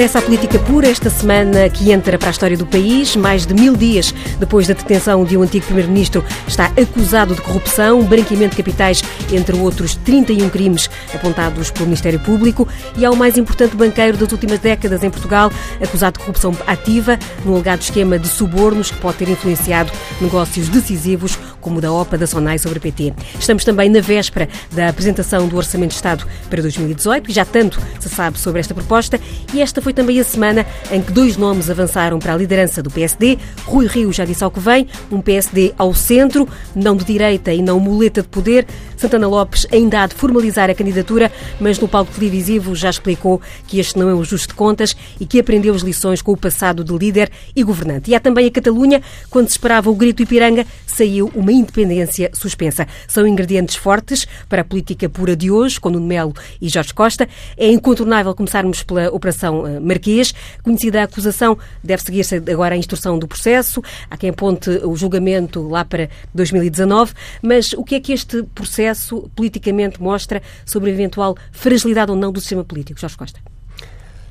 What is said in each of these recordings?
regressa à política pura esta semana que entra para a história do país. Mais de mil dias depois da detenção de um antigo primeiro-ministro, está acusado de corrupção, branqueamento de capitais, entre outros 31 crimes apontados pelo Ministério Público. E é o mais importante banqueiro das últimas décadas em Portugal, acusado de corrupção ativa, num alegado esquema de subornos que pode ter influenciado negócios decisivos, como o da OPA da SONAI sobre a PT. Estamos também na véspera da apresentação do Orçamento de Estado para 2018 e já tanto se sabe sobre esta proposta. E esta foi também a semana em que dois nomes avançaram para a liderança do PSD. Rui Rio já disse ao que vem, um PSD ao centro, não de direita e não muleta de poder. Santana Lopes ainda há de formalizar a candidatura, mas no palco televisivo já explicou que este não é um ajuste de contas e que aprendeu as lições com o passado de líder e governante. E há também a Catalunha, quando se esperava o grito Ipiranga, saiu uma independência suspensa. São ingredientes fortes para a política pura de hoje, com Nuno Melo e Jorge Costa. É incontornável começarmos pela Operação eh, Marquês. Conhecida a acusação, deve seguir-se agora a instrução do processo. Há quem aponte o julgamento lá para 2019. Mas o que é que este processo politicamente mostra sobre a eventual fragilidade ou não do sistema político? Jorge Costa.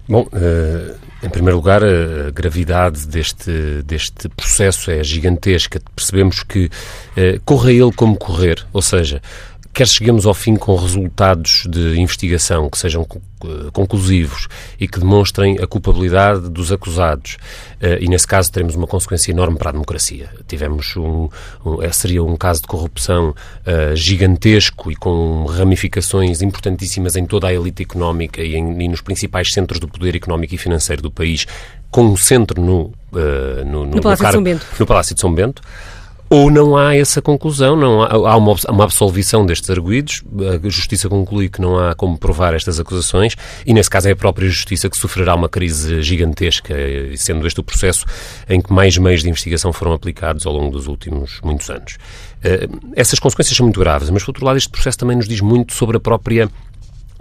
Bom, uh, em primeiro lugar, a gravidade deste, deste processo é gigantesca. Percebemos que uh, corra ele como correr, ou seja, quer cheguemos ao fim com resultados de investigação que sejam eh, conclusivos e que demonstrem a culpabilidade dos acusados. Eh, e, nesse caso, teremos uma consequência enorme para a democracia. Tivemos um, um eh, seria um caso de corrupção uh, gigantesco e com ramificações importantíssimas em toda a elite económica e, em, e nos principais centros do poder económico e financeiro do país, com um centro no, uh, no, no, no Palácio no, de São Bento. No Palácio de São Bento ou não há essa conclusão, não há, há uma, uma, absolvição destes arguídos, a Justiça conclui que não há como provar estas acusações e, nesse caso, é a própria Justiça que sofrerá uma crise gigantesca, sendo este o processo em que mais meios de investigação foram aplicados ao longo dos últimos muitos anos. Uh, essas consequências são muito graves, mas, por outro lado, este processo também nos diz muito sobre a própria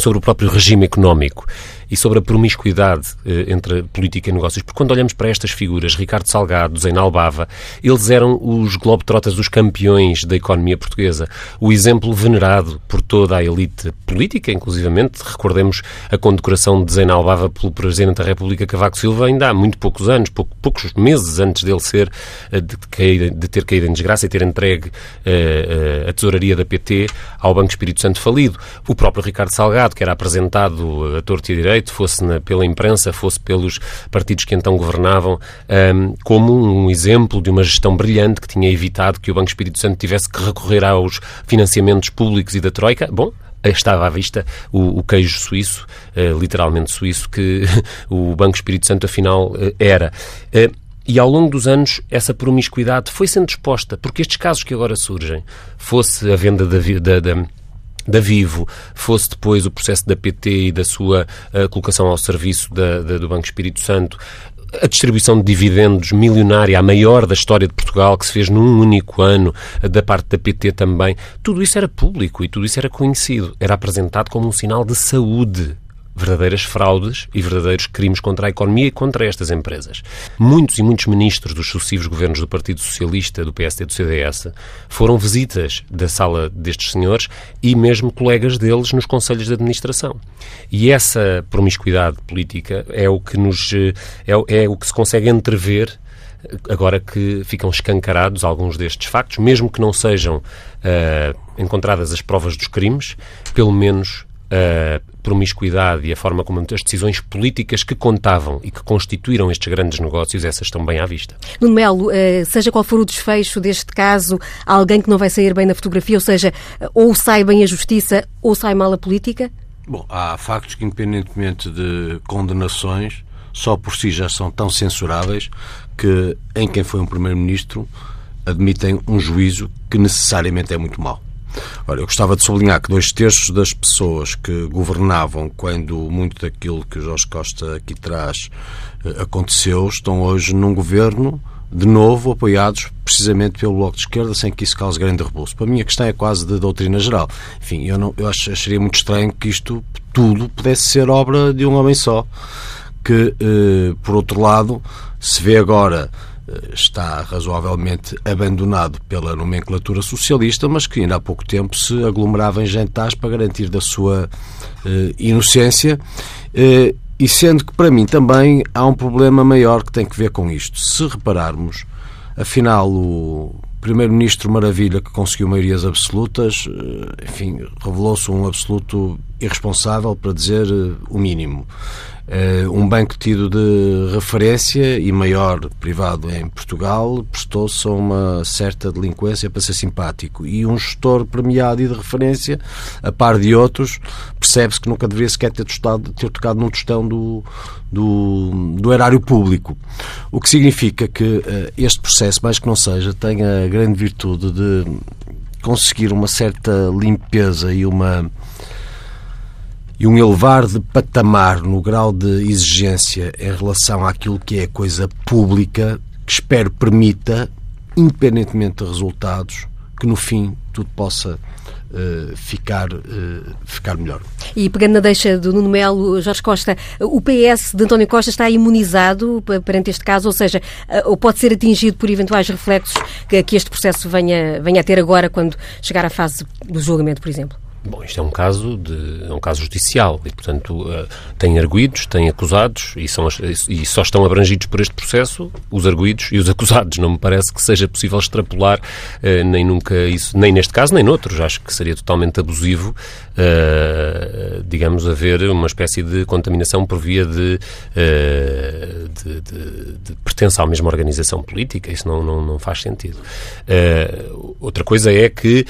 sobre o próprio regime económico e sobre a promiscuidade eh, entre política e negócios. Porque quando olhamos para estas figuras, Ricardo Salgado, Zeinal Bava, eles eram os globetrotters, os campeões da economia portuguesa. O exemplo venerado por toda a elite política, inclusivamente. Recordemos a condecoração de Zeinal Bava pelo Presidente da República, Cavaco Silva, ainda há muito poucos anos, poucos, meses antes dele ser, eh, de, cair, de, ter caído em desgraça e ter entregue uh, uh, a tesouraria da PT ao Banco Espírito Santo falido. O próprio Ricardo Salgado, que era apresentado a torto e direito, fosse na, pela imprensa, fosse pelos partidos que então governavam, um, como um exemplo de uma gestão brilhante que tinha evitado que o Banco Espírito Santo tivesse que recorrer aos financiamentos públicos e da Troika. Bom, estava à vista o, o queijo suíço, uh, literalmente suíço, que o Banco Espírito Santo afinal uh, era. Uh, e ao longo dos anos, essa promiscuidade foi sendo exposta, porque estes casos que agora surgem, fosse a venda da, da, da Vivo, fosse depois o processo da PT e da sua uh, colocação ao serviço da, da, do Banco Espírito Santo, a distribuição de dividendos milionária, a maior da história de Portugal, que se fez num único ano, eh, da parte da PT também, tudo isso era público e tudo isso era conhecido. Era apresentado como um sinal de saúde verdadeiras fraudes e verdadeiros crimes contra a economia e contra estas empresas. Muitos e muitos ministros dos sucessivos governos do Partido Socialista, do PSD e do CDS foram visitas da sala destes senhores e mesmo colegas deles nos conselhos de administração. E essa promiscuidade política é o que nos é, é o que se consegue entrever agora que ficam escancarados alguns destes factos, mesmo que não sejam uh, encontradas as provas dos crimes, pelo menos a promiscuidade e a forma como as decisões políticas que contavam e que constituíram estes grandes negócios, essas estão bem à vista. Nuno Melo, eh, seja qual for o desfecho deste caso, há alguém que não vai sair bem na fotografia, ou seja, ou sai bem a justiça ou sai mal a política? Bom, há factos que, independentemente de condenações, só por si já são tão censuráveis que, em quem foi um Primeiro-Ministro, admitem um juízo que necessariamente é muito mau. Olha, eu gostava de sublinhar que dois terços das pessoas que governavam quando muito daquilo que o Jorge Costa aqui traz eh, aconteceu estão hoje num governo de novo apoiados precisamente pelo Bloco de Esquerda, sem que isso cause grande rebuço. Para mim, a questão é quase de doutrina geral. Enfim, eu, não, eu acharia muito estranho que isto tudo pudesse ser obra de um homem só, que, eh, por outro lado, se vê agora está razoavelmente abandonado pela nomenclatura socialista, mas que ainda há pouco tempo se aglomerava em jantares para garantir da sua eh, inocência. Eh, E sendo que, para mim, também há um problema maior que tem que ver com isto. Se repararmos, afinal, o Primeiro-Ministro Maravilha, que conseguiu maiorias absolutas, eh, enfim, revelou-se um absoluto irresponsável, para dizer eh, o mínimo. Uh, um banco tido de referência e maior privado em Portugal prestou-se a uma certa delinquência para ser simpático. E um gestor premiado e de referência, a par de outros, percebe-se que nunca deveria sequer ter, tostado, ter tocado num tostão do, do, do erário público. O que significa que uh, este processo, mais que não seja, tem a grande virtude de conseguir uma certa limpeza e uma e um elevar de patamar no grau de exigência em relação àquilo que é coisa pública, que espero permita, independentemente de resultados, que no fim tudo possa Uh, ficar, uh, ficar melhor. E pegando na deixa do Nuno Melo, Jorge Costa, o PS de António Costa está imunizado perante este caso, ou seja, uh, ou pode ser atingido por eventuais reflexos que, que este processo venha, venha a ter agora quando chegar à fase do julgamento, por exemplo? Bom, isto é um caso de é um caso judicial e, portanto, uh, tem arguídos, tem acusados e, são, e só estão abrangidos por este processo os arguídos e os acusados. Não me parece que seja possível extrapolar uh, nem nunca isso, nem neste caso nem noutros. Acho que seria totalmente abusivo, uh, digamos, haver uma espécie de contaminação por via de, de, de, de pertença à mesma organização política. Isso não, não, não faz sentido. outra coisa é que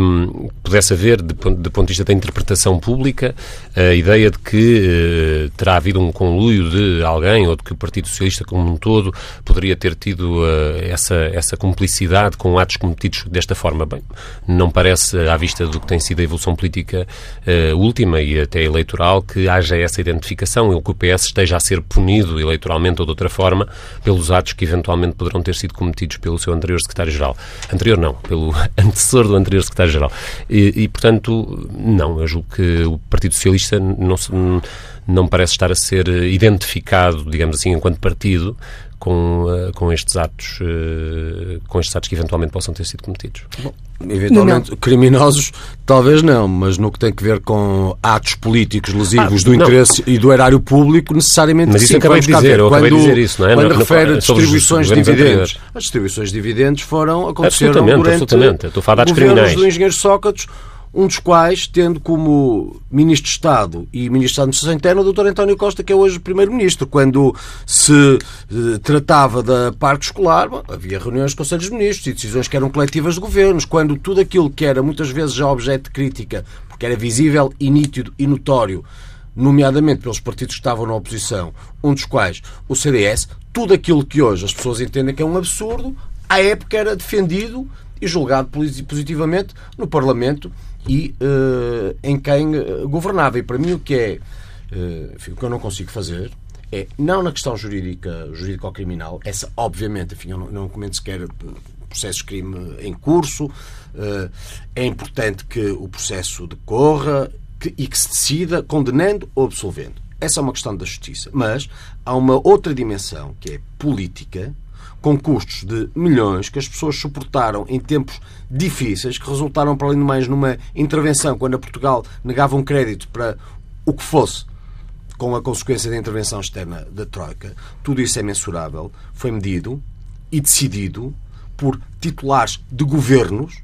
um, pudesse haver, de do ponto de vista da interpretação pública, a ideia de que uh, terá havido um conluio de alguém ou de que o Partido Socialista como um todo poderia ter tido uh, essa, essa cumplicidade com atos cometidos desta forma. Bem, não parece, à vista do que tem sido a evolução política uh, última e até eleitoral, que haja essa identificação ou que o PS esteja a ser punido eleitoralmente ou de outra forma pelos atos que eventualmente poderão ter sido cometidos pelo seu anterior secretário-geral. Anterior não, pelo antecessor do anterior secretário-geral. E, e, portanto, não. Eu julgo que o Partido Socialista não, se, não parece estar a ser identificado, digamos assim, enquanto partido, com, uh, com estes atos uh, com estes atos que eventualmente possam ter sido cometidos. Bom, eventualmente não. criminosos, talvez não, mas no que tem que ver com atos políticos lesivos ah, do interesse não. e do erário público, necessariamente mas isso sim, acabei de dizer, eu acabei de dizer isso, não é? Quando refere a distribuições de dividendos, as distribuições de dividendos foram aconteceram absolutamente, durante absolutamente. Estou a falar de criminais. do engenheiro Sócrates um dos quais tendo como Ministro de Estado e Ministro da Administração Interna o Dr. António Costa, que é hoje Primeiro-Ministro. Quando se eh, tratava da parte escolar, bom, havia reuniões de Conselhos de Ministros e decisões que eram coletivas de governos. Quando tudo aquilo que era muitas vezes já objeto de crítica, porque era visível e nítido e notório, nomeadamente pelos partidos que estavam na oposição, um dos quais o CDS, tudo aquilo que hoje as pessoas entendem que é um absurdo, à época era defendido e julgado positivamente no Parlamento e uh, em quem eh, governava. E para mim o que é uh, enfim, o que eu não consigo fazer é, não na questão jurídica, jurídico-criminal, essa obviamente, enfim, eu não, não comento sequer processos de crime em curso, uh, é importante que o processo decorra que, e que se decida condenando ou absolvendo. Essa é uma questão da justiça. Mas há uma outra dimensão que é política, com custos de milhões que as pessoas suportaram em tempos difíceis, que resultaram, para além de mais, numa intervenção quando a Portugal negava um crédito para o que fosse, com a consequência da intervenção externa da Troika. Tudo isso é mensurável, foi medido e decidido por titulares de governos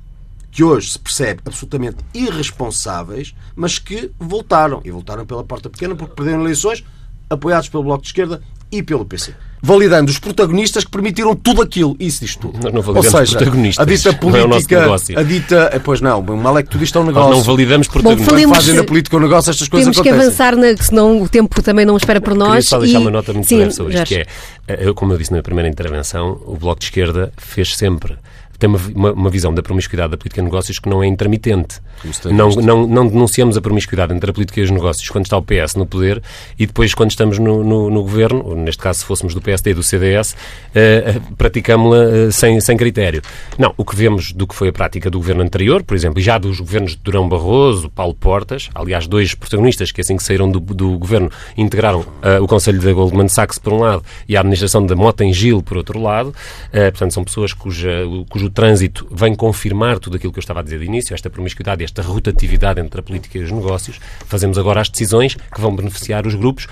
que hoje se percebe absolutamente irresponsáveis, mas que voltaram. E voltaram pela porta pequena porque perderam eleições apoiados pelo Bloco de Esquerda e pelo PC validando os protagonistas que permitiram tudo aquilo. Isso diz tudo. Nós não validamos Ou seja, protagonistas. A dita política. É a dita. Eh, pois não, o mal é que tudo isto é um negócio. Nós não validamos protagonistas. Bom, falemos, fazem na política um negócio, estas coisas temos acontecem. Temos que avançar, na, senão o tempo também não espera por nós. Queria só deixar e... uma nota muito breve sobre isto, que é, eh, eu, como eu disse na primeira intervenção, o Bloco de Esquerda fez sempre tem uma, uma, uma, visão da promiscuidade da política de negócios que não é intermitente. Não, não, não, denunciamos a promiscuidade entre a política e os negócios quando está o PS no poder e depois quando estamos no, no, no governo, neste caso se fôssemos do PSD e do CDS, uh, eh, praticámos-la uh, sem, sem critério. Não, o que vemos do que foi a prática do governo anterior, por exemplo, e já dos governos de Durão Barroso, Paulo Portas, aliás, dois protagonistas que assim que saíram do, do governo integraram uh, o Conselho da Goldman Sachs por um lado e a administração da Mota em Gil, por outro lado. portanto, são pessoas cuja, cujo trânsito vem confirmar tudo aquilo que eu estava a dizer de início, esta promiscuidade, esta rotatividade entre a política e os negócios. Fazemos agora as decisões que vão beneficiar os grupos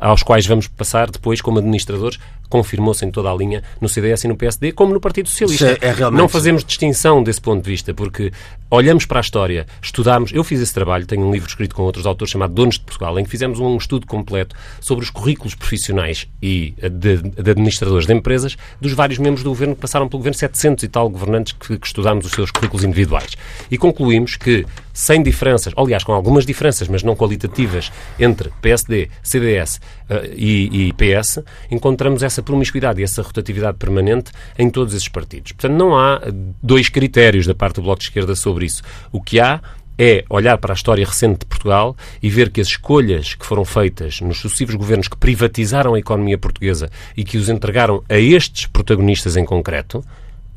aos quais vamos passar depois como administradores, confirmou-se em toda a linha no CDS e no PSD, como no Partido Socialista. É, é realmente... Não fazemos distinção desse ponto de vista, porque olhamos para a história, estudamos. Eu fiz esse trabalho, tenho um livro escrito com outros autores chamado Donos de Portugal, em que fizemos um estudo completo sobre os currículos profissionais e de, de administradores de empresas dos vários membros do governo que passaram pelo governo, 700 e tal governantes que, que estudámos os seus currículos individuais. E concluímos que, sem diferenças, aliás, com algumas diferenças, mas não qualitativas, entre PSD, CDS uh, eh, e, e PS, encontramos essa promiscuidade e essa rotatividade permanente em todos esses partidos. Portanto, não há dois critérios da parte do Bloco de Esquerda sobre isso. O que há é olhar para a história recente de Portugal e ver que as escolhas que foram feitas nos sucessivos governos que privatizaram a economia portuguesa e que os entregaram a estes protagonistas em concreto,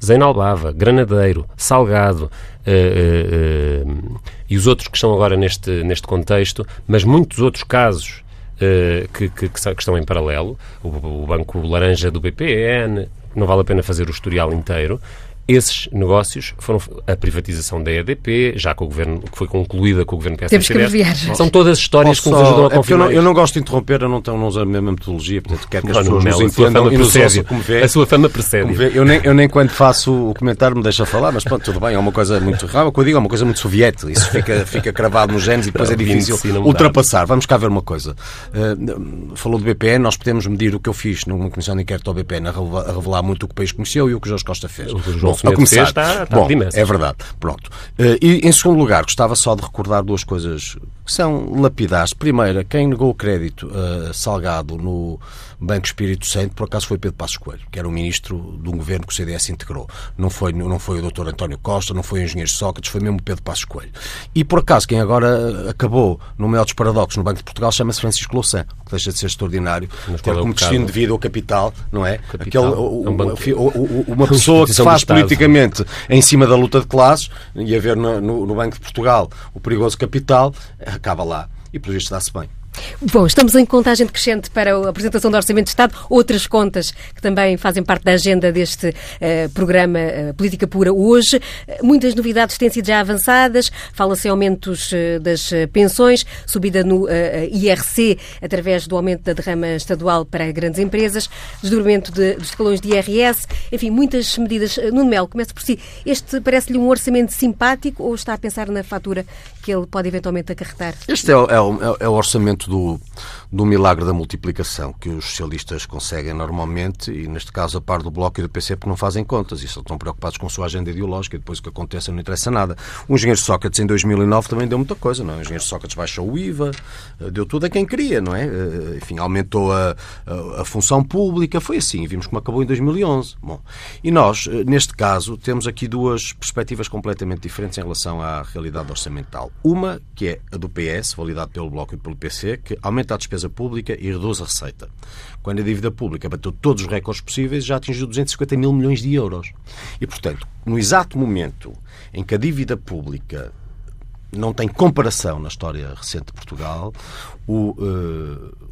Zeinalbava, Granadeiro, Salgado uh, uh, uh, e os outros que estão agora neste, neste contexto, mas muitos outros casos que, que, que, estão em paralelo, o, o Banco Laranja do BPN, não vale a pena fazer o historial inteiro, esses negócios foram a privatização da EDP, já com o governo, que foi concluída com o governo PSD. Temos que abreviar. São todas histórias Posso que nos ajudam a confirmar. É eu, não, eu não gosto de interromper, eu não, tenho, não uso a mesma metodologia, portanto quero que as pessoas nos entendam e nos ouçam como vê. A sua fama precede. Eu nem, eu nem quando faço o comentário me deixa falar, mas pronto, tudo bem, é uma coisa muito rara, o que eu digo é uma coisa muito soviética, isso fica, fica cravado nos genes e depois é difícil ultrapassar. Vamos cá ver uma coisa. Uh, falou do BPN, nós podemos medir o que eu fiz numa comissão de inquérito ao BPN a revelar, a revelar muito o que o país conheceu e o que o Jorge Costa fez. O João Bom, a começar, está está, Bom, É verdade. Pronto. Uh, e, em segundo lugar, gostava só de recordar duas coisas que são lapidares. Primeira, quem negou o crédito uh, salgado no Banco Espírito Santo, por acaso foi Pedro Passos Coelho, que era o ministro de um governo que o CDS integrou. Não foi, não foi o Dr. António Costa, não foi o engenheiro Sócrates, foi mesmo Pedro Passos Coelho. E por acaso, quem agora acabou no maior dos paradoxos no Banco de Portugal chama-se Francisco Louçã, que deixa de ser extraordinário, ter é como destino de vida o capital, não é? Capital, Aquele, o, é um banco, o, o, uma pessoa que faz politicamente em cima da luta de classes, e a ver no, no, no Banco de Portugal o perigoso capital, acaba lá. E por isso dá-se bem. Bom, estamos em contagem decrescente para a apresentação do Orçamento de Estado. Outras contas que também fazem parte da agenda deste uh, programa uh, Política Pura hoje. Muitas novidades têm sido já avançadas. Fala-se em aumentos das pensões, subida no IRC através do aumento da derrama estadual para grandes empresas, desdobramento de, dos escalões de IRS, enfim, muitas medidas. Nuno Melo, comece por si. Este parece-lhe um orçamento simpático ou está a pensar na fatura que ele pode eventualmente acarretar? Este é, é, é o orçamento do, do milagre da multiplicação que os socialistas conseguem normalmente e, neste caso, a par do Bloco e do PC, porque não fazem contas e só estão preocupados com a sua agenda ideológica e depois o que acontece não interessa nada. O engenheiro Sócrates, em 2009, também deu muita coisa, não é? O engenheiro Sócrates baixou o IVA, eh, deu tudo a quem queria, não é? Eh, enfim, aumentou a, a, a função pública, foi assim, vimos como acabou em 2011. Bom, e nós, eh, neste caso, temos aqui duas perspectivas completamente diferentes em relação à realidade orçamental. Uma, que é a do PS, validado pelo Bloco e pelo PC, que aumenta a despesa pública e reduz a receita. Quando a dívida pública bateu todos os recordes possíveis, já atingiu 250 mil milhões de euros. E, portanto, no exato momento em que a dívida pública não tem comparação na história recente de Portugal, o, uh,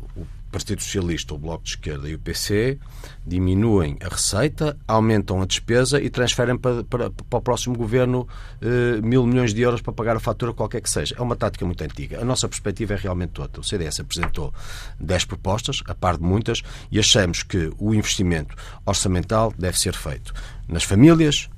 Partido Socialista, o Bloco de Esquerda e o PC diminuem a receita, aumentam a despesa e transferem para, para, para o próximo governo eh, mil milhões de euros para pagar a fatura, qualquer que seja. É uma tática muito antiga. A nossa perspectiva é realmente outra. O CDS apresentou 10 propostas, a par de muitas, e achamos que o investimento orçamental deve ser feito nas famílias,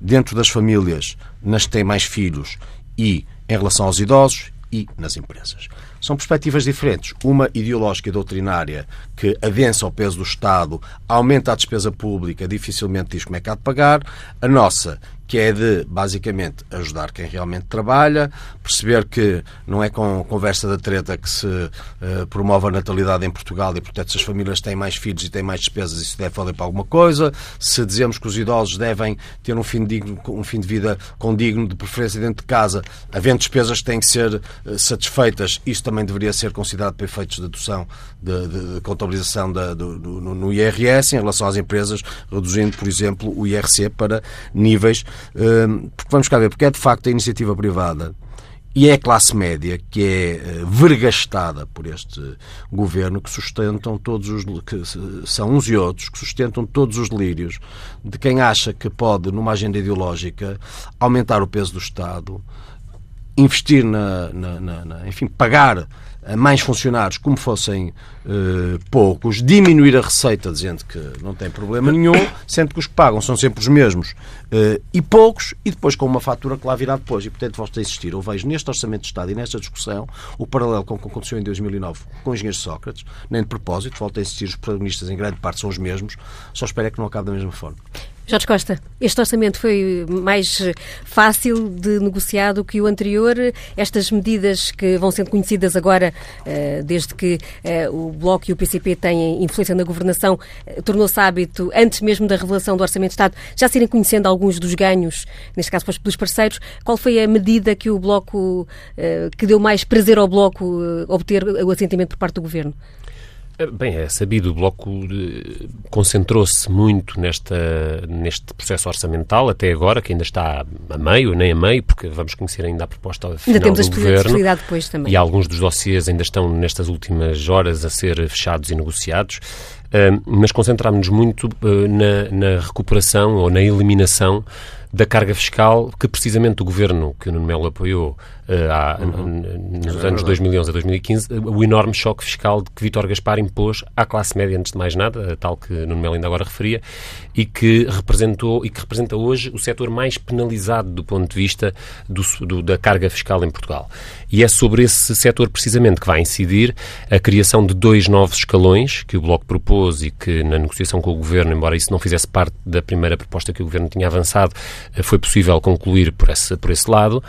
dentro das famílias, nas que têm mais filhos e em relação aos idosos e nas empresas. São perspectivas diferentes. Uma ideológica e doutrinária que adensa ao peso do Estado, aumenta a despesa pública, dificilmente diz como é que há de pagar. A nossa, que é de, basicamente, ajudar quem realmente trabalha, perceber que não é com conversa da treta que se uh, promove a natalidade em Portugal e, portanto, se as famílias têm mais filhos e têm mais despesas, isso deve valer para alguma coisa. Se dizemos que os idosos devem ter um fim, digno, um fim de vida condigno, de preferência dentro de casa, havendo despesas que têm que ser uh, satisfeitas, isto também deveria ser considerado para efeitos de adoção de, de, de contabilização da, do, do, no IRS em relação às empresas, reduzindo, por exemplo, o IRC para níveis porque vamos cá ver, porque é de facto a iniciativa privada e é a classe média que é eh, vergastada por este governo que sustentam todos os que são uns e outros que sustentam todos os delírios de quem acha que pode numa agenda ideológica aumentar o peso do Estado, investir na, na, na, na enfim pagar a mais funcionários como fossem uh, poucos, diminuir a receita dizendo que não tem problema nenhum, sendo que os que pagam são sempre os mesmos uh, e poucos, e depois com uma fatura que lá virá depois. E, portanto, volta a existir. Eu vejo neste Orçamento de Estado e nesta discussão o paralelo com o que aconteceu em 2009 com os engenheiros de Sócrates, nem de propósito, volta a existir. Os protagonistas, em grande parte, são os mesmos, só espero é que não acabe da mesma forma. Jorge Costa, este orçamento foi mais fácil de negociar do que o anterior. Estas medidas que vão sendo conhecidas agora, eh, desde que eh, o Bloco e o PCP têm influência na governação, eh, tornou-se hábito, antes mesmo da revelação do Orçamento de Estado, já serem conhecendo alguns dos ganhos, neste caso dos parceiros. Qual foi a medida que o Bloco, que deu mais prazer ao Bloco obter o assentimento por parte do Governo? Bem, é sabido, o Bloco eh, concentrou-se muito nesta, neste processo orçamental, até agora, que ainda está a meio, nem a meio, porque vamos conhecer ainda a proposta final ainda temos do Governo. depois também. E alguns dos dossiês ainda estão nestas últimas horas a ser fechados e negociados. Mas concentrámos-nos muito uh, na, na recuperação ou na eliminação da carga fiscal que precisamente o governo que o Nuno Melo apoiou uh, há, uhum. nos é anos 2011 a 2015, o enorme choque fiscal que Vítor Gaspar impôs à classe média, antes de mais nada, tal que Nuno Melo ainda agora referia, e que representou e que representa hoje o setor mais penalizado do ponto de vista do, do, da carga fiscal em Portugal. E é sobre esse setor precisamente que vai incidir a criação de dois novos escalões que o Bloco propôs e que na negociação com o Governo, embora isso não fizesse parte da primeira proposta que o Governo tinha avançado, eh, foi possível concluir por esse, por esse lado,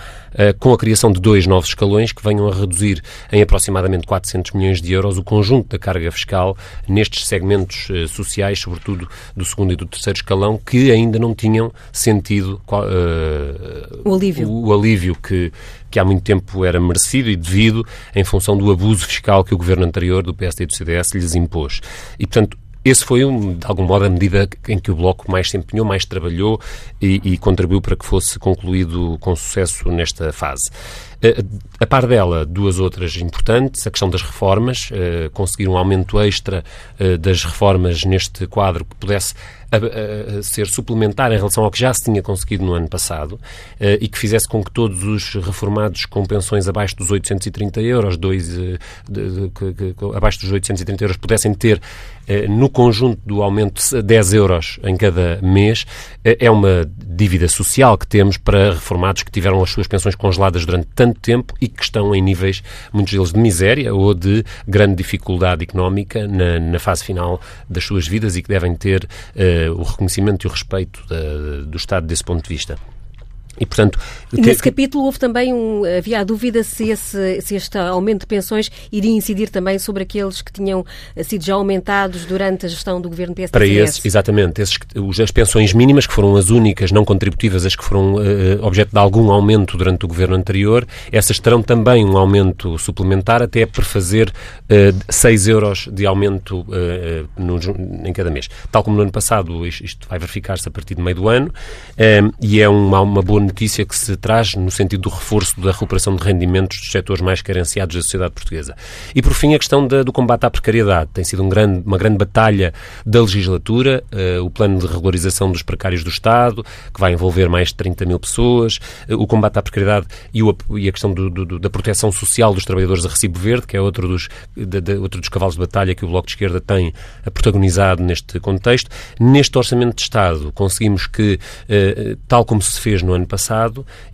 com a criação de dois novos escalões que venham a reduzir em aproximadamente 400 milhões de euros o conjunto da carga fiscal nestes segmentos eh, sociais, sobretudo do segundo e do terceiro escalão, que ainda não tinham sentido uh, o alívio, o alívio que, que há muito tempo era merecido e devido em função do abuso fiscal que o governo anterior do PSD e do CDS lhes impôs. E, portanto, esse foi, um, de algum modo, a medida em que o Bloco mais se empenhou, mais trabalhou e, e contribuiu para que fosse concluído com sucesso nesta fase. Eh, a par dela, duas outras importantes, a questão das reformas, eh, conseguir um aumento extra eh, das reformas neste quadro que pudesse a, a ser suplementar em relação ao que já se tinha conseguido no ano passado e que fizesse com que todos os reformados com pensões abaixo dos 830 euros, dois, de, de, que, abaixo dos 830 euros, pudessem ter no conjunto do aumento 10 euros em cada mês, é uma dívida social que temos para reformados que tiveram as suas pensões congeladas durante tanto tempo e que estão em níveis, muitos deles de miséria ou de grande dificuldade económica na, na fase final das suas vidas e que devem ter uh, o reconhecimento e o respeito da, do Estado desse ponto de vista. E, portanto, Nesse que... capítulo houve também um, havia a dúvida se, esse, se este aumento de pensões iria incidir também sobre aqueles que tinham sido já aumentados durante a gestão do governo PSD. Para esses, exatamente, esses, as pensões mínimas, que foram as únicas não contributivas, as que foram uh, objeto de algum aumento durante o governo anterior, essas terão também um aumento suplementar até prefazer uh, 6 euros de aumento uh, no, em cada mês. Tal como no ano passado, isto vai verificar-se a partir do meio do ano, e é uma, uma boa notícia que se traz no sentido do reforço da recuperação de rendimentos dos setores mais carenciados da sociedade portuguesa. E, por fim, a questão da, do combate à precariedade. Tem sido um grande, uma grande batalha da legislatura, uh, o plano de regularização dos precários do Estado, que vai envolver mais de 30 mil pessoas, uh, o combate à precariedade e, o, e a questão do, do, da proteção social dos trabalhadores a recibo verde, que é outro dos, de, de, outro dos cavalos de batalha que o Bloco de Esquerda tem protagonizado neste contexto. Neste Orçamento de Estado, conseguimos que, uh, tal como se fez no ano passado,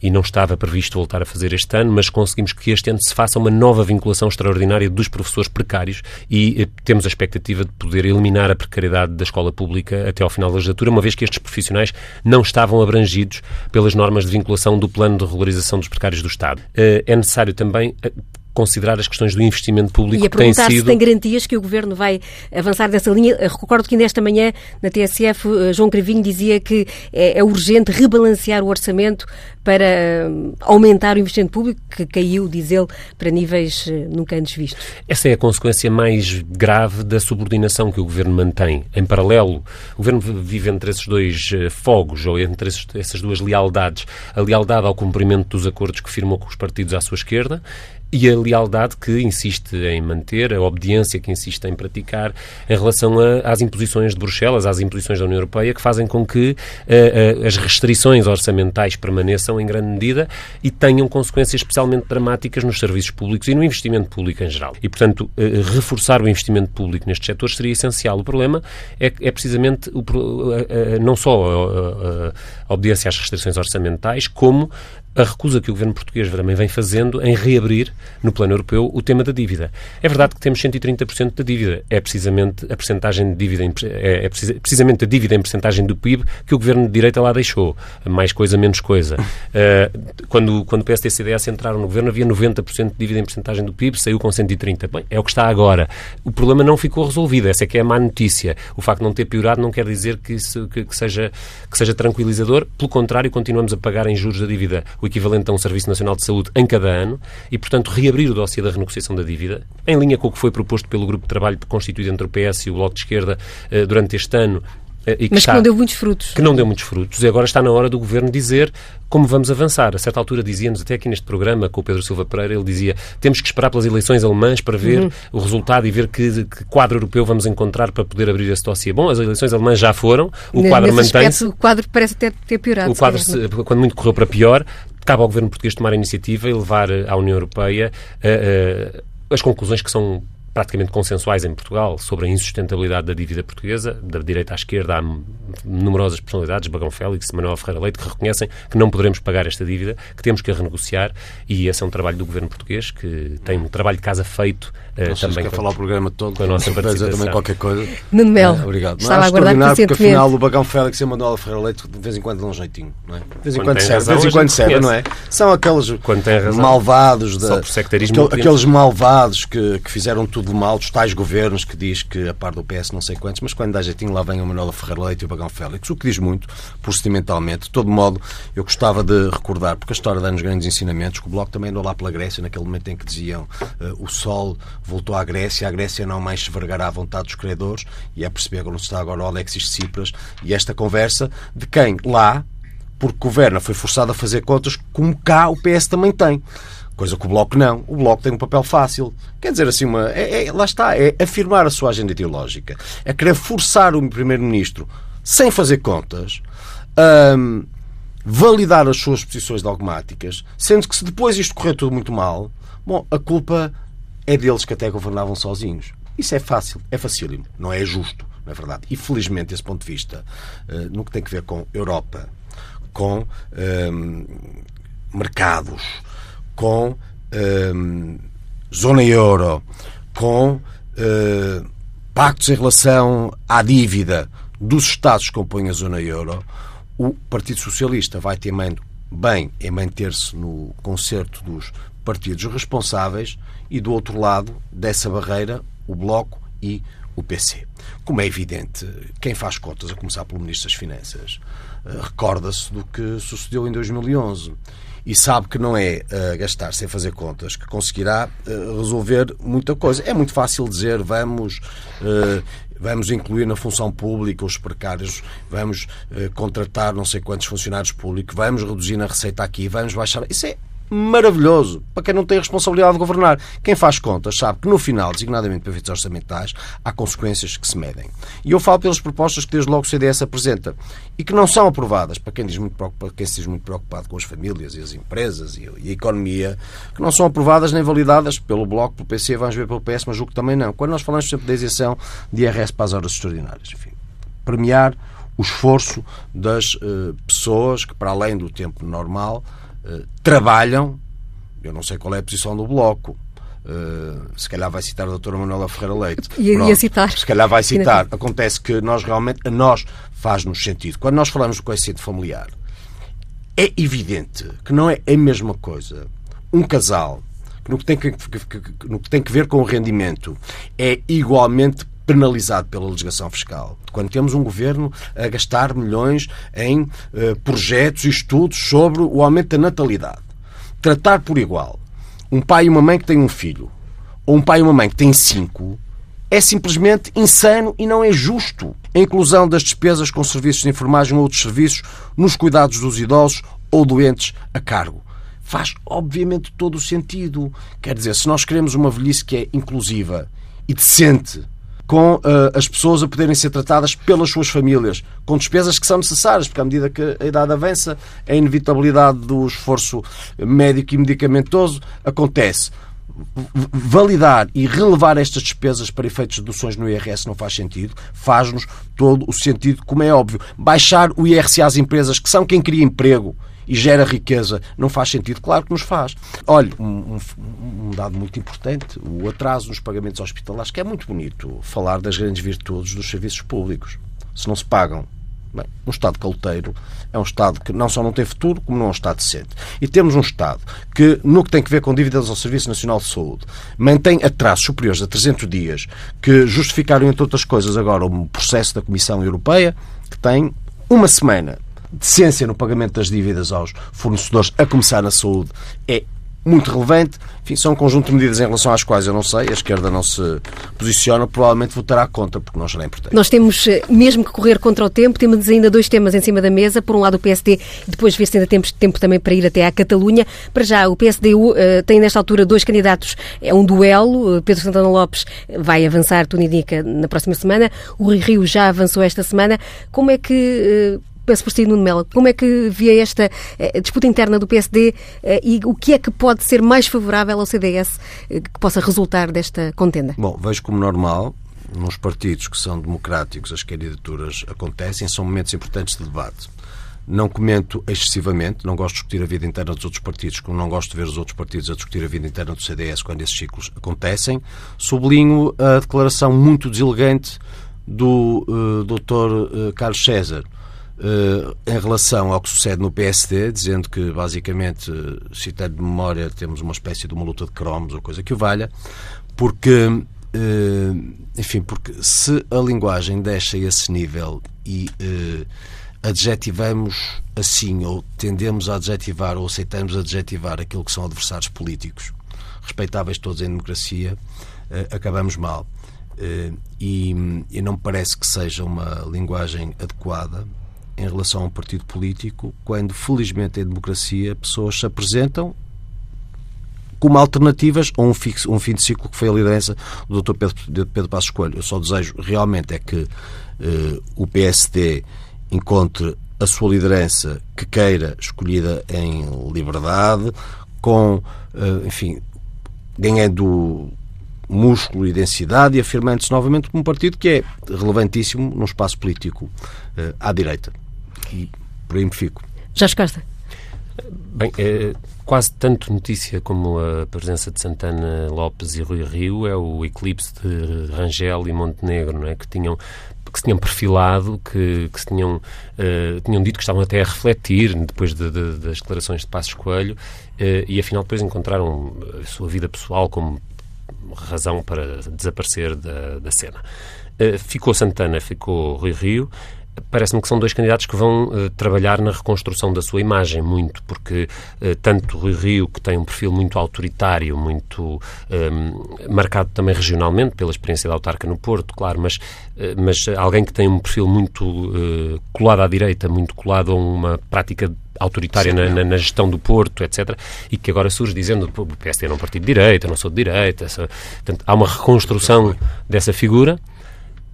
e não estava previsto voltar a fazer este ano, mas conseguimos que este ano se faça uma nova vinculação extraordinária dos professores precários e eh, temos a expectativa de poder eliminar a precariedade da escola pública até ao final da legislatura, uma vez que estes profissionais não estavam abrangidos pelas normas de vinculação do plano de regularização dos precários do Estado. Eh, é necessário também eh, considerar as questões do investimento público e a que tem sido... se tem garantias que o Governo vai avançar nessa linha. Recordo que nesta manhã, na TSF, eh, João Cravinho dizia que é, é urgente rebalancear o orçamento para eh, aumentar o investimento público, que caiu, diz ele, para níveis eh, nunca antes vistos. Essa é a consequência mais grave da subordinação que o Governo mantém. Em paralelo, o Governo vive entre esses dois fogos, ou entre essas duas lealdades. A lealdade ao cumprimento dos acordos que firmou com os partidos à sua esquerda e a lealdade que insiste em manter, a obediência que insiste em praticar em relação a, às imposições de Bruxelas, às imposições da União Europeia, que fazem com que uh, uh, as restrições orçamentais permaneçam em grande medida e tenham consequências especialmente dramáticas nos serviços públicos e no investimento público em geral. E, portanto, uh, reforçar o investimento público nestes setores seria essencial. O problema é, é precisamente o, não só a, a obediência às restrições orçamentais, como a recusa que o governo português também vem fazendo em reabrir no plano europeu o tema da dívida. É verdade que temos 130% da dívida. É precisamente a percentagem de dívida, é, é precisamente a dívida em percentagem do PIB que o governo de direita lá deixou. Mais coisa, menos coisa. Uh, quando, quando o PSD e CDS entraram no governo havia 90% de dívida em percentagem do PIB, saiu com 130%. Bem, é o que está agora. O problema não ficou resolvido. Essa é que é a má notícia. O facto de não ter piorado não quer dizer que, isso, que, que seja, que seja tranquilizador. Pelo contrário, continuamos a pagar em juros da dívida o equivalente a um Serviço Nacional de Saúde em cada ano e, portanto, reabrir o dossiê da renegociação da dívida, em linha com o que foi proposto pelo grupo de trabalho constituído entre o PS e o Bloco de Esquerda eh, durante este ano, eh, que Mas está, que não deu muitos frutos. Que não deu muitos frutos. E agora está na hora do Governo dizer como vamos avançar. A certa altura dizia-nos, até aqui neste programa, com o Pedro Silva Pereira, ele dizia temos que esperar pelas eleições alemãs para ver uhum. o resultado e ver que, que, quadro europeu vamos encontrar para poder abrir esse dossiê. Bom, as eleições alemãs já foram, o Nesse quadro mantém-se. O quadro parece ter, ter piorado. O quadro, se, quando muito correu para pior, cabe ao Governo português tomar a iniciativa e levar à União Europeia uh, uh, as conclusões que são praticamente consensuais em Portugal sobre a insustentabilidade da dívida portuguesa, da direita à esquerda há numerosas personalidades, Bagão Félix, Manuel Ferreira Leite, que reconhecem que não poderemos pagar esta dívida, que temos que a renegociar e esse é um trabalho do governo português que tem um trabalho de casa feito uh, não também. quer com, falar o programa todo, com a nossa participação. também qualquer coisa. Nuno Mel, uh, obrigado. Estava a aguardar porque afinal o Bagão Félix e o Manuel Ferreira Leite de vez em quando dão um jeitinho, não é? De vez em quando, quando serve, de vez em quando serve, não é? São aqueles malvados, da, aquel, aqueles malvados que, que fizeram tudo mal, dos tais governos que diz que a par do PS não sei quantos, mas quando dá jeitinho lá vem o Manuel Ferreira Leite e o Bagão Félix, o que diz muito, procedimentalmente. De todo modo, eu gostava de recordar, porque a história dá-nos grandes ensinamentos, que o Bloco também andou lá pela Grécia, naquele momento em que diziam uh, o sol voltou à Grécia, a Grécia não mais se vergará à vontade dos credores, e é perceber onde está agora o Alexis Tsipras, e esta conversa de quem lá, porque governa, foi forçado a fazer contas, como cá o PS também tem. Coisa que o Bloco não. O Bloco tem um papel fácil. Quer dizer, assim, uma, é, é, lá está, é afirmar a sua agenda ideológica. É querer forçar o Primeiro-Ministro, sem fazer contas, a um, validar as suas posições dogmáticas, sendo que se depois isto correr tudo muito mal, bom, a culpa é deles que até governavam sozinhos. Isso é fácil, é facílimo, não é justo, não é verdade? E felizmente, desse ponto de vista, uh, no que tem a ver com Europa, com um, mercados, com um, zona euro, com uh, pactos em relação à dívida dos Estados que compõem a zona euro, o Partido Socialista vai temendo bem em manter-se no concerto dos partidos responsáveis e, do outro lado dessa barreira, o Bloco e o PC. Como é evidente, quem faz contas, a começar pelo Ministro das Finanças, uh, recorda-se do que sucedeu em 2011 e sabe que não é uh, gastar sem fazer contas que conseguirá uh, resolver muita coisa. É muito fácil dizer vamos. Uh, vamos incluir na função pública os precários, vamos contratar não sei quantos funcionários públicos, vamos reduzir na receita aqui, vamos baixar. Isso é maravilhoso para quem não tem a responsabilidade de governar. Quem faz contas sabe que no final, designadamente para efeitos orçamentais, há consequências que se medem. E eu falo pelas propostas que desde logo o CDS apresenta e que não são aprovadas, para quem, diz muito preocupado, quem se diz muito preocupado com as famílias e as empresas e a economia, que não são aprovadas nem validadas pelo Bloco, pelo PC, vamos ver pelo PS, mas julgo que também não. Quando nós falamos sempre da isenção de IRS para as horas extraordinárias, enfim, premiar o esforço das uh, pessoas que, para além do tempo normal, eh, trabalham, eu não sei qual é a posição do Bloco, Uh, se calhar vai citar a doutora Manuela Ferreira Leite. Ia, citar. Se calhar vai citar. Acontece que nós realmente, a nós faz-nos sentido. Quando nós falamos do coeficiente familiar, é evidente que não é a mesma coisa um casal que no que tem que, que, no que, tem que ver com o rendimento é igualmente penalizado pela legislação fiscal. Quando temos um governo a gastar milhões em uh, projetos e estudos sobre o aumento da natalidade, tratar por igual um pai e uma mãe que têm um filho ou um pai e uma mãe que têm cinco é simplesmente insano e não é justo. A inclusão das despesas com serviços de enfermagem ou outros serviços nos cuidados dos idosos ou doentes a cargo. Faz, obviamente, todo o sentido. Quer dizer, se nós queremos uma velhice que é inclusiva e decente, com uh, as pessoas a poderem ser tratadas pelas suas famílias, com despesas que são necessárias, porque à medida que a idade avança, a inevitabilidade do esforço médico e medicamentoso acontece validar e relevar estas despesas para efeitos de deduções no IRS não faz sentido, faz-nos todo o sentido, como é óbvio. Baixar o IRC às empresas, que são quem cria emprego e gera riqueza, não faz sentido? Claro que nos faz. Olha, um, um, um, dado muito importante, o atraso nos pagamentos hospitalares, que é muito bonito falar das grandes virtudes dos serviços públicos. Se não se pagam Bem, um Estado caloteiro é um Estado que não só não tem futuro, como não é um Estado decente. E temos um Estado que, no que tem que ver com dívidas ao Serviço Nacional de Saúde, mantém atrasos superiores a 300 dias, que justificaram, entre outras coisas, agora o processo da Comissão Europeia, que tem uma semana de ciência no pagamento das dívidas aos fornecedores, a começar na saúde, é muito relevante. Enfim, são um conjunto de medidas em relação às quais eu não sei, a esquerda não se posiciona, provavelmente votará contra, porque não será importante. Nós temos eh, mesmo que correr contra o tempo, temos ainda dois temas em cima da mesa. Por um lado, o PSD, depois ver se ainda temos tempo também para ir até à Catalunha. Para já, o PSDU uh, eh, tem nesta altura dois candidatos, é um duelo. Pedro Santana Lopes vai avançar, tudo indica, na próxima semana. O Rio já avançou esta semana. Como é que. Uh, Peço por si, Nuno Melo, como é que via esta eh, disputa interna do PSD eh, e o que é que pode ser mais favorável ao CDS eh, que possa resultar desta contenda? Bom, vejo como normal, nos partidos que são democráticos, as candidaturas acontecem, são momentos importantes de debate. Não comento excessivamente, não gosto de discutir a vida interna dos outros partidos, como não gosto de ver os outros partidos a discutir a vida interna do CDS quando esses ciclos acontecem. Sublinho a declaração muito deselegante do uh, Dr. Carlos César, Uh, em relação ao que sucede no PSD, dizendo que, basicamente, citando de memória, temos uma espécie de uma luta de cromos ou coisa que o valha, porque, uh, enfim, porque se a linguagem deixa esse nível e uh, adjetivamos assim, ou tendemos a adjetivar ou aceitamos adjetivar aquilo que são adversários políticos, respeitáveis todos em democracia, acabamos mal. E, e não me parece que seja uma linguagem adequada em relação a um partido político, quando, felizmente, em democracia, pessoas se apresentam como alternativas a um, fixo, um fim de ciclo que foi a liderança do Dr. Pedro, Pedro Passos Coelho. Eu só desejo realmente é que eh, o PSD encontre a sua liderança que queira, escolhida em liberdade, com, eh, enfim, ganhando músculo e densidade e afirmando-se novamente como um partido que é relevantíssimo no espaço político eh, à direita. E por aí me fico. Jorge Costa. Bem, é, quase tanto notícia como a presença de Santana Lopes e Rui Rio é o eclipse de Rangel e Montenegro, não é? que tinham que se tinham perfilado, que, que se tinham, uh, tinham dito que estavam até a refletir depois de, de, das declarações de Passos Coelho uh, e afinal depois encontraram a sua vida pessoal como razão para desaparecer da, da cena. Uh, ficou Santana, ficou Rui Rio parece-me que são dois candidatos que vão uh, trabalhar na reconstrução da sua imagem muito, porque uh, tanto Rui Rio, que tem um perfil muito autoritário, muito um, ehm, marcado também regionalmente pela experiência da autarca no Porto, claro, mas, uh, mas alguém que tem um perfil muito colado à direita, muito colado a uma prática autoritária na, na, na, gestão do Porto, etc., e que agora surge dizendo que o PSD é um partido de direita, não sou de direita. Essa, portanto, há uma reconstrução dessa figura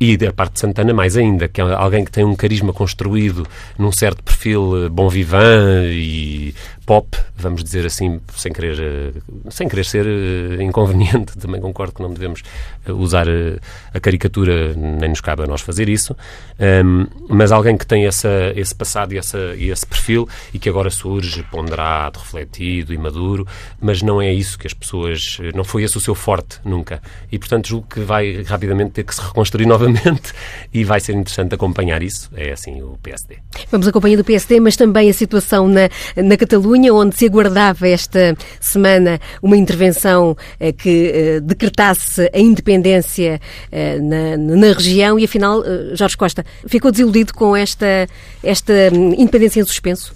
e da parte de Santana mais ainda, que é alguém que tem um carisma construído num certo perfil eh, bom vivant e pop, vamos dizer assim, sem querer, eh, sem querer ser eh, inconveniente, também concordo que não devemos eh, usar a caricatura, nem nos cabe a nós fazer isso, um, mas alguém que tem essa, esse passado e, essa, e esse perfil e que agora surge ponderado, refletido e maduro, mas não é isso que as pessoas, não foi esse o seu forte nunca. E, portanto, julgo que vai rapidamente ter que se reconstruir novamente e vai ser interessante acompanhar isso. É assim o PSD. Vamos acompanhando o PSD, mas também a situação na, na Catalunha Catalunha, onde se aguardava esta semana uma intervenção eh, que eh, decretasse a independência eh, na, na, região e, afinal, Jorge Costa ficou desiludido com esta, esta hum, independência em suspenso?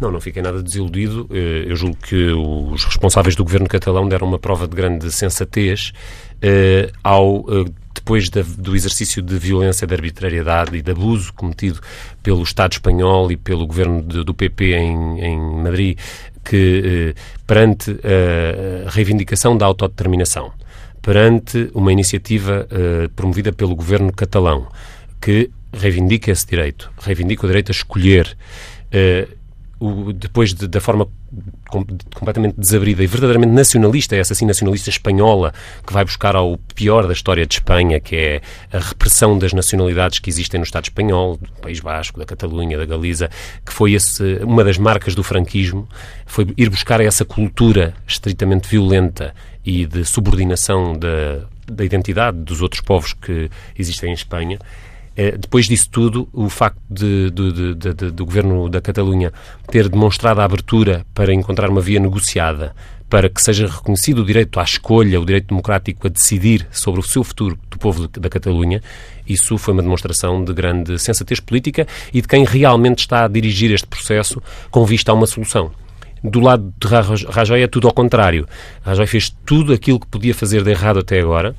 Não, não fiquei nada desiludido. Eu julgo que os responsáveis do governo catalão deram uma prova de grande sensatez ao depois da, do exercício de violência, de arbitrariedade e de abuso cometido pelo Estado espanhol e pelo governo de, do PP em, em Madrid, que eh, perante a reivindicação da autodeterminação, perante uma iniciativa eh, promovida pelo governo catalão, que reivindica esse direito, reivindica o direito a escolher. Eh, o, depois de, da forma com, completamente desabrida e verdadeiramente nacionalista, essa sim nacionalista espanhola, que vai buscar ao pior da história de Espanha, que é a repressão das nacionalidades que existem no Estado espanhol, do País Basco, da Catalunha, da Galiza, que foi esse, uma das marcas do franquismo, foi ir buscar essa cultura estritamente violenta e de subordinação da, da identidade dos outros povos que existem em Espanha depois disso tudo, o facto de, de, de, do governo da Catalunha ter demonstrado a abertura para encontrar uma via negociada para que seja reconhecido o direito à escolha, o direito democrático a decidir sobre o seu futuro do povo da Catalunha, isso foi uma demonstração de grande sensatez política e de quem realmente está a dirigir este processo com vista a uma solução. Do lado de Rajoy é tudo ao contrário. Rajoy fez tudo aquilo que podia fazer de errado até agora,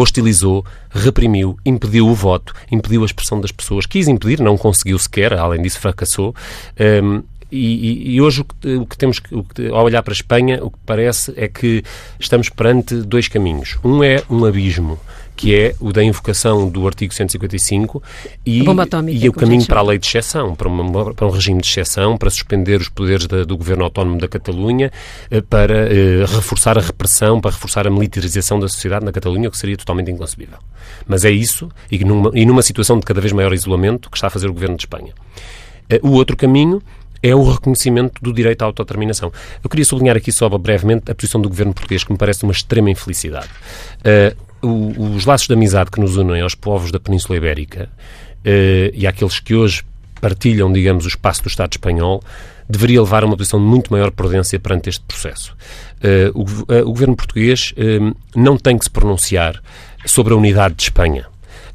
hostilizou, reprimiu, impediu o voto, impediu a expressão das pessoas, quis impedir, não conseguiu sequer, além disso fracassou. Um, e, e, hoje o que, o que temos, que, ao olhar para a Espanha, o que parece é que estamos perante dois caminhos. Um é um abismo que é o da invocação do artigo 155 e, e o caminho para a lei de exceção, para, uma, para, um regime de exceção, para suspender os poderes da, do governo autónomo da Catalunha, eh, para eh, reforçar a repressão, para reforçar a militarização da sociedade na Catalunha, o que seria totalmente inconcebível. Mas é isso, e numa, e numa situação de cada vez maior isolamento, que está a fazer o governo de Espanha. Eh, o outro caminho é o reconhecimento do direito à autodeterminação. Eu queria sublinhar aqui só brevemente a posição do governo português, que me parece uma extrema infelicidade. Uh, o, os laços de amizade que nos unem aos povos da Península Ibérica uh, e àqueles que hoje partilham, digamos, o espaço do Estado espanhol, deveria levar a uma posição de muito maior prudência perante este processo. Uh, o, uh, o, governo português não tem que se pronunciar sobre a unidade de Espanha.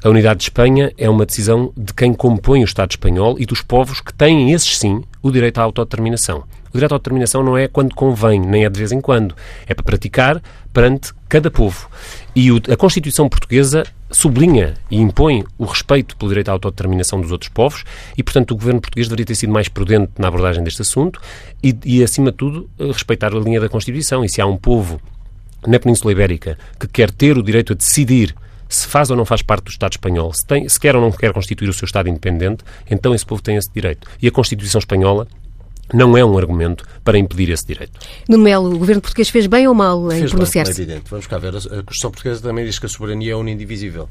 A unidade de Espanha é uma decisão de quem compõe o Estado espanhol e dos povos que têm, esses sim, o direito à autodeterminação. O direito à autodeterminação não é quando convém, nem é de vez em quando. É para praticar perante cada povo. E o, a Constituição Portuguesa sublinha e impõe o respeito pelo direito à autodeterminação dos outros povos e, portanto, o governo português deveria ter sido mais prudente na abordagem deste assunto e, e acima de tudo, respeitar a linha da Constituição. E se há um povo na Península Ibérica que quer ter o direito a decidir se faz ou não faz parte do Estado espanhol, se, tem, se quer ou não quer constituir o seu Estado independente, então esse povo tem esse direito. E a Constituição espanhola não é um argumento para impedir esse direito. No Melo, o governo português fez bem ou mal em pronunciar-se? É evidente. Vamos cá ver. A Constituição portuguesa também diz que a soberania é unidivisível.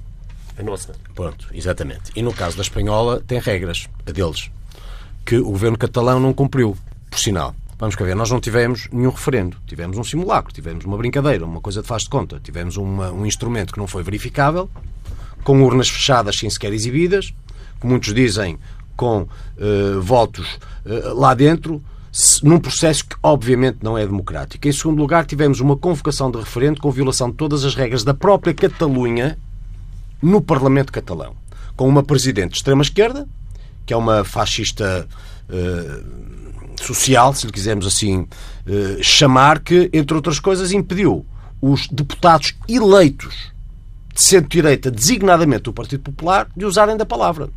A nossa. Pronto, exatamente. E no caso da espanhola, tem regras, a deles, que o governo catalão não cumpriu, por sinal. Vamos cá ver, nós não tivemos nenhum referendo. Tivemos um simulacro, tivemos uma brincadeira, uma coisa de faz de conta. Tivemos uma, um instrumento que não foi verificável, com urnas fechadas sem sequer exibidas, que muitos dizem com uh, votos uh, lá dentro, num processo que obviamente não é democrático. Em segundo lugar, tivemos uma convocação de referendo com violação de todas as regras da própria Catalunha no Parlamento catalão, com uma presidente de extrema-esquerda, que é uma fascista uh, social, se lhe quisermos assim chamar, que, entre outras coisas, impediu os deputados eleitos de centro-direita, designadamente do Partido Popular, de usarem da palavra.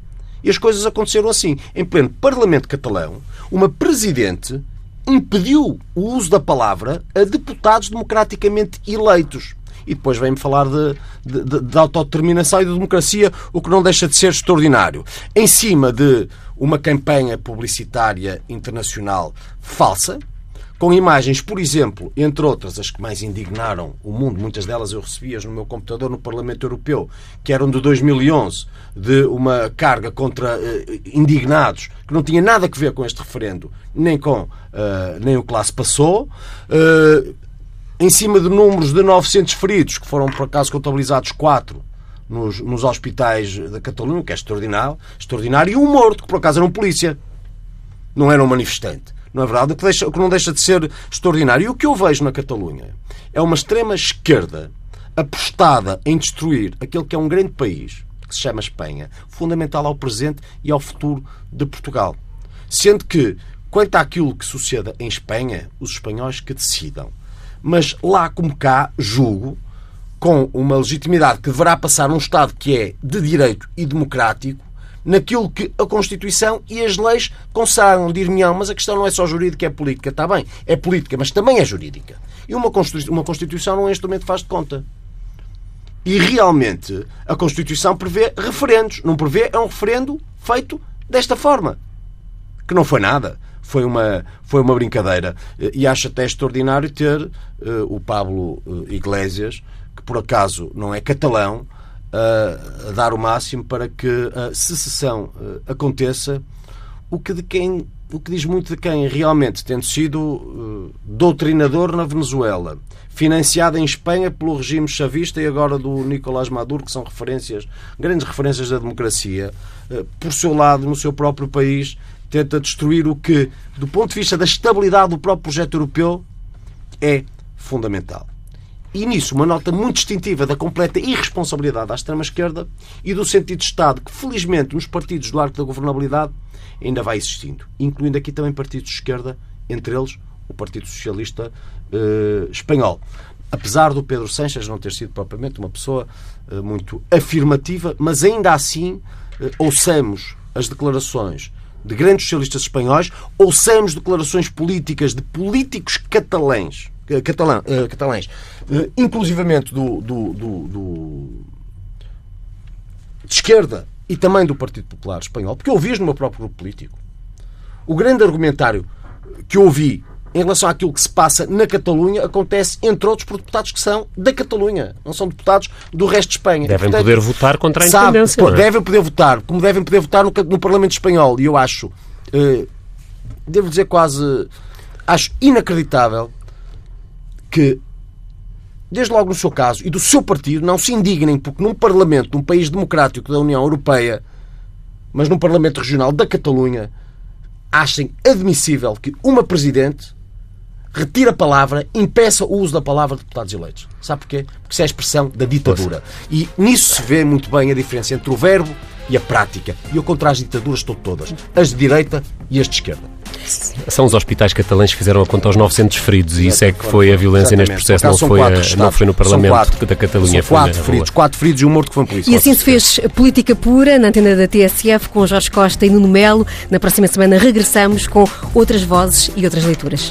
E as coisas aconteceram assim. Em pleno Parlamento catalão, uma presidente impediu o uso da palavra a deputados democraticamente eleitos. E depois vem-me falar de, de, de, autodeterminação e de democracia, o que não deixa de ser extraordinário. Em cima de uma campanha publicitária internacional falsa, com imagens, por exemplo, entre outras, as que mais indignaram o mundo, muitas delas eu recebi-as no meu computador no Parlamento Europeu, que eram de 2011, de uma carga contra uh, indignados, que não tinha nada a ver com este referendo, nem com uh, nem o que lá se passou. Uh, em cima de números de 900 feridos, que foram por acaso contabilizados 4 nos, nos hospitais da Catalunha, que é extraordinário, extraordinário, e um morto, que por acaso era um polícia, não era um manifestante. Não é verdade? O que, deixa, o que não deixa de ser extraordinário. E o que eu vejo na Catalunha é uma extrema esquerda apostada em destruir aquele que é um grande país, que se chama Espanha, fundamental ao presente e ao futuro de Portugal. Sendo que, quanto àquilo que suceda em Espanha, os espanhóis que decidam. Mas lá como cá, julgo, com uma legitimidade que deverá passar num Estado que é de direito e democrático, naquilo que a Constituição e as leis consagram, dir-me-ão, mas a questão não é só jurídica, é política. Está bem, é política, mas também é jurídica. E uma Constituição, uma Constituição não é um instrumento que faz de conta. E realmente a Constituição prevê referendos. Não prevê é um referendo feito desta forma. Que não foi nada. Foi uma, foi uma brincadeira. E acho até extraordinário ter uh, o Pablo uh, Iglesias, que por acaso não é catalão, a dar o máximo para que a secessão aconteça, o que, de quem, o que diz muito de quem realmente, tendo sido doutrinador na Venezuela, financiada em Espanha pelo regime chavista e agora do Nicolás Maduro, que são referências, grandes referências da democracia, eh, por seu lado, no seu próprio país, tenta destruir o que, do ponto de vista da estabilidade do próprio projeto europeu, é fundamental. E nisso, uma nota muito distintiva da completa irresponsabilidade da extrema-esquerda e do sentido de Estado que, felizmente, nos partidos do arco da governabilidade ainda vai existindo, incluindo aqui também partidos de esquerda, entre eles o Partido Socialista uh, Espanhol. Apesar do Pedro Sanches não ter sido propriamente uma pessoa uh, muito afirmativa, mas ainda assim uh, ouçamos as declarações de grandes socialistas espanhóis, ouçamos declarações políticas de políticos catalães, catalã, catalães, inclusivamente do, do, do, do, de esquerda e também do Partido Popular Espanhol, porque eu ouvi no meu próprio grupo político. O grande argumentário que eu ouvi em relação àquilo que se passa na Catalunha acontece, entre outros, por deputados que são da Catalunha, não são deputados do resto de Espanha. Devem Portanto, poder votar contra a sabe, independência. É? Devem poder votar, como devem poder votar no, no Parlamento Espanhol. E eu acho, eh, devo dizer quase, acho inacreditável que, desde logo no seu caso e do seu partido, não se indignem porque num Parlamento, num país democrático da União Europeia, mas num Parlamento Regional da Catalunha, achem admissível que uma Presidente retire a palavra, impeça o uso da palavra de deputados eleitos. Sabe porquê? Porque isso é a expressão da ditadura. E nisso se vê muito bem a diferença entre o verbo e a prática. E eu contra as ditaduras estou todas. As de direita e as de esquerda. São os hospitais catalães que fizeram a conta aos 900 feridos e isso é que foi a violência neste processo, não foi, a, não foi no Parlamento quatro, da Catalunha. São quatro feridos, quatro feridos e um morto que foi um polícia. E assim se fez política pura na antena da TSF com Jorge Costa e Nuno Melo. Na próxima semana regressamos com outras vozes e outras leituras.